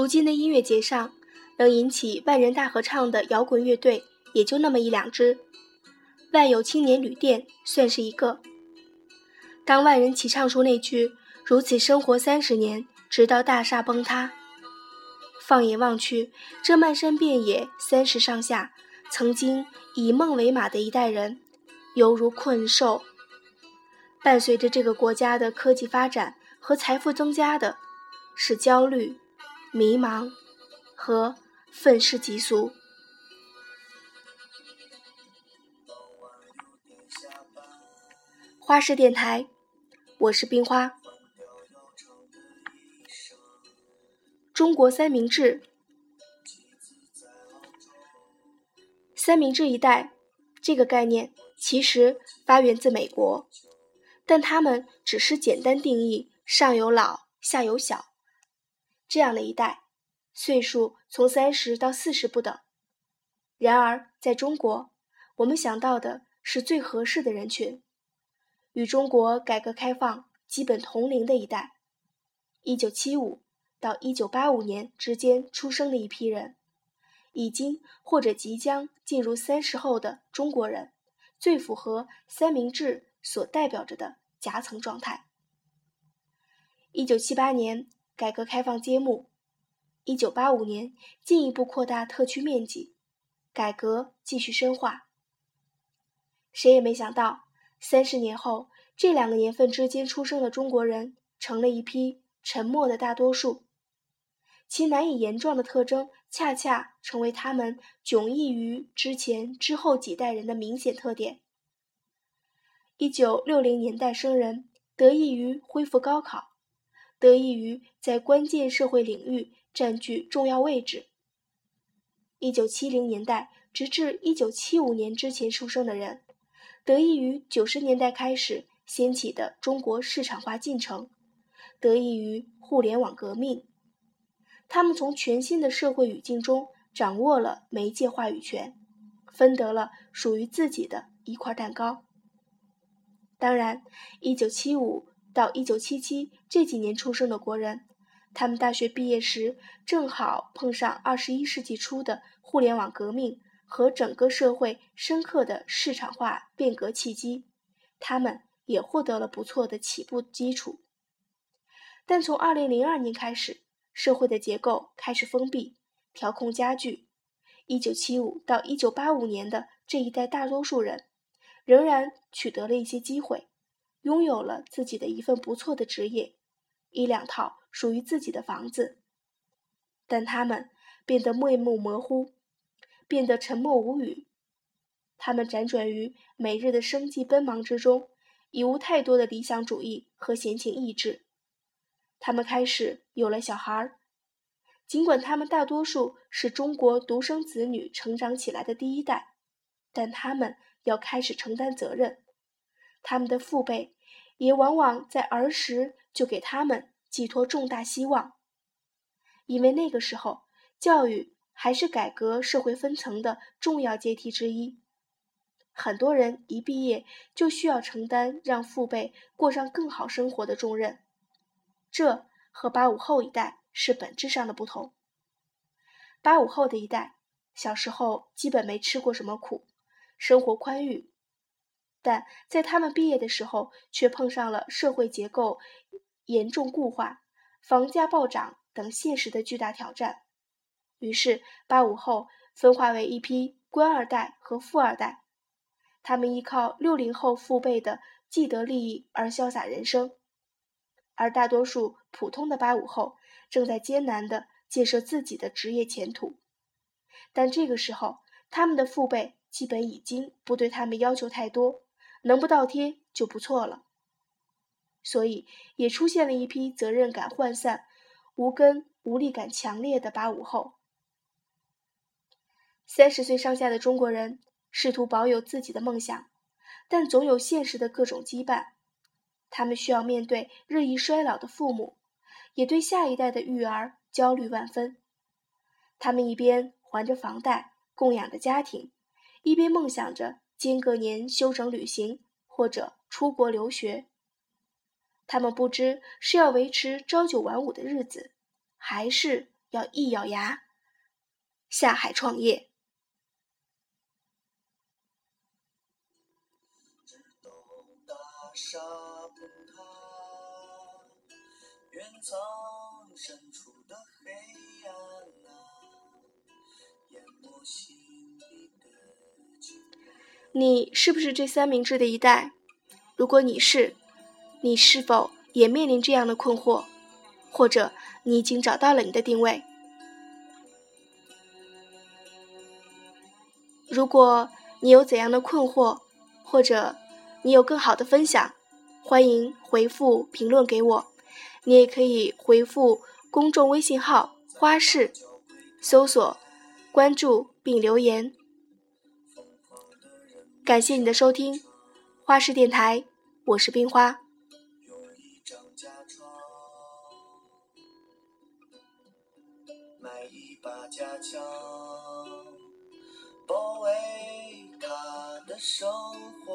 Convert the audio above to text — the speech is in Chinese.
如今的音乐节上，能引起万人大合唱的摇滚乐队也就那么一两支，万有青年旅店算是一个。当万人齐唱出那句“如此生活三十年，直到大厦崩塌”，放眼望去，这漫山遍野三十上下，曾经以梦为马的一代人，犹如困兽。伴随着这个国家的科技发展和财富增加的，是焦虑。迷茫和愤世嫉俗。花式电台，我是冰花。中国三明治，三明治一代这个概念其实发源自美国，但他们只是简单定义上有老下有小。这样的一代，岁数从三十到四十不等。然而，在中国，我们想到的是最合适的人群，与中国改革开放基本同龄的一代，一九七五到一九八五年之间出生的一批人，已经或者即将进入三十后的中国人，最符合三明治所代表着的夹层状态。一九七八年。改革开放揭幕，一九八五年进一步扩大特区面积，改革继续深化。谁也没想到，三十年后，这两个年份之间出生的中国人，成了一批沉默的大多数，其难以言状的特征，恰恰成为他们迥异于之前之后几代人的明显特点。一九六零年代生人，得益于恢复高考。得益于在关键社会领域占据重要位置。一九七零年代直至一九七五年之前出生的人，得益于九十年代开始掀起的中国市场化进程，得益于互联网革命，他们从全新的社会语境中掌握了媒介话语权，分得了属于自己的一块蛋糕。当然，一九七五。到一九七七这几年出生的国人，他们大学毕业时正好碰上二十一世纪初的互联网革命和整个社会深刻的市场化变革契机，他们也获得了不错的起步基础。但从二零零二年开始，社会的结构开始封闭，调控加剧。一九七五到一九八五年的这一代大多数人，仍然取得了一些机会。拥有了自己的一份不错的职业，一两套属于自己的房子，但他们变得面目模糊，变得沉默无语。他们辗转于每日的生计奔忙之中，已无太多的理想主义和闲情逸致。他们开始有了小孩儿，尽管他们大多数是中国独生子女成长起来的第一代，但他们要开始承担责任。他们的父辈也往往在儿时就给他们寄托重大希望，因为那个时候教育还是改革社会分层的重要阶梯之一。很多人一毕业就需要承担让父辈过上更好生活的重任，这和八五后一代是本质上的不同。八五后的一代小时候基本没吃过什么苦，生活宽裕。但在他们毕业的时候，却碰上了社会结构严重固化、房价暴涨等现实的巨大挑战。于是，八五后分化为一批官二代和富二代，他们依靠六零后父辈的既得利益而潇洒人生，而大多数普通的八五后正在艰难地建设自己的职业前途。但这个时候，他们的父辈基本已经不对他们要求太多。能不倒贴就不错了，所以也出现了一批责任感涣散、无根无力感强烈的八五后。三十岁上下的中国人试图保有自己的梦想，但总有现实的各种羁绊。他们需要面对日益衰老的父母，也对下一代的育儿焦虑万分。他们一边还着房贷供养着家庭，一边梦想着。间隔年休整旅行或者出国留学，他们不知是要维持朝九晚五的日子，还是要一咬牙下海创业。你是不是这三明治的一代？如果你是，你是否也面临这样的困惑？或者你已经找到了你的定位？如果你有怎样的困惑，或者你有更好的分享，欢迎回复评论给我。你也可以回复公众微信号“花式”，搜索、关注并留言。感谢你的收听，花式电台，我是冰花。买一把家枪，包围他的生活，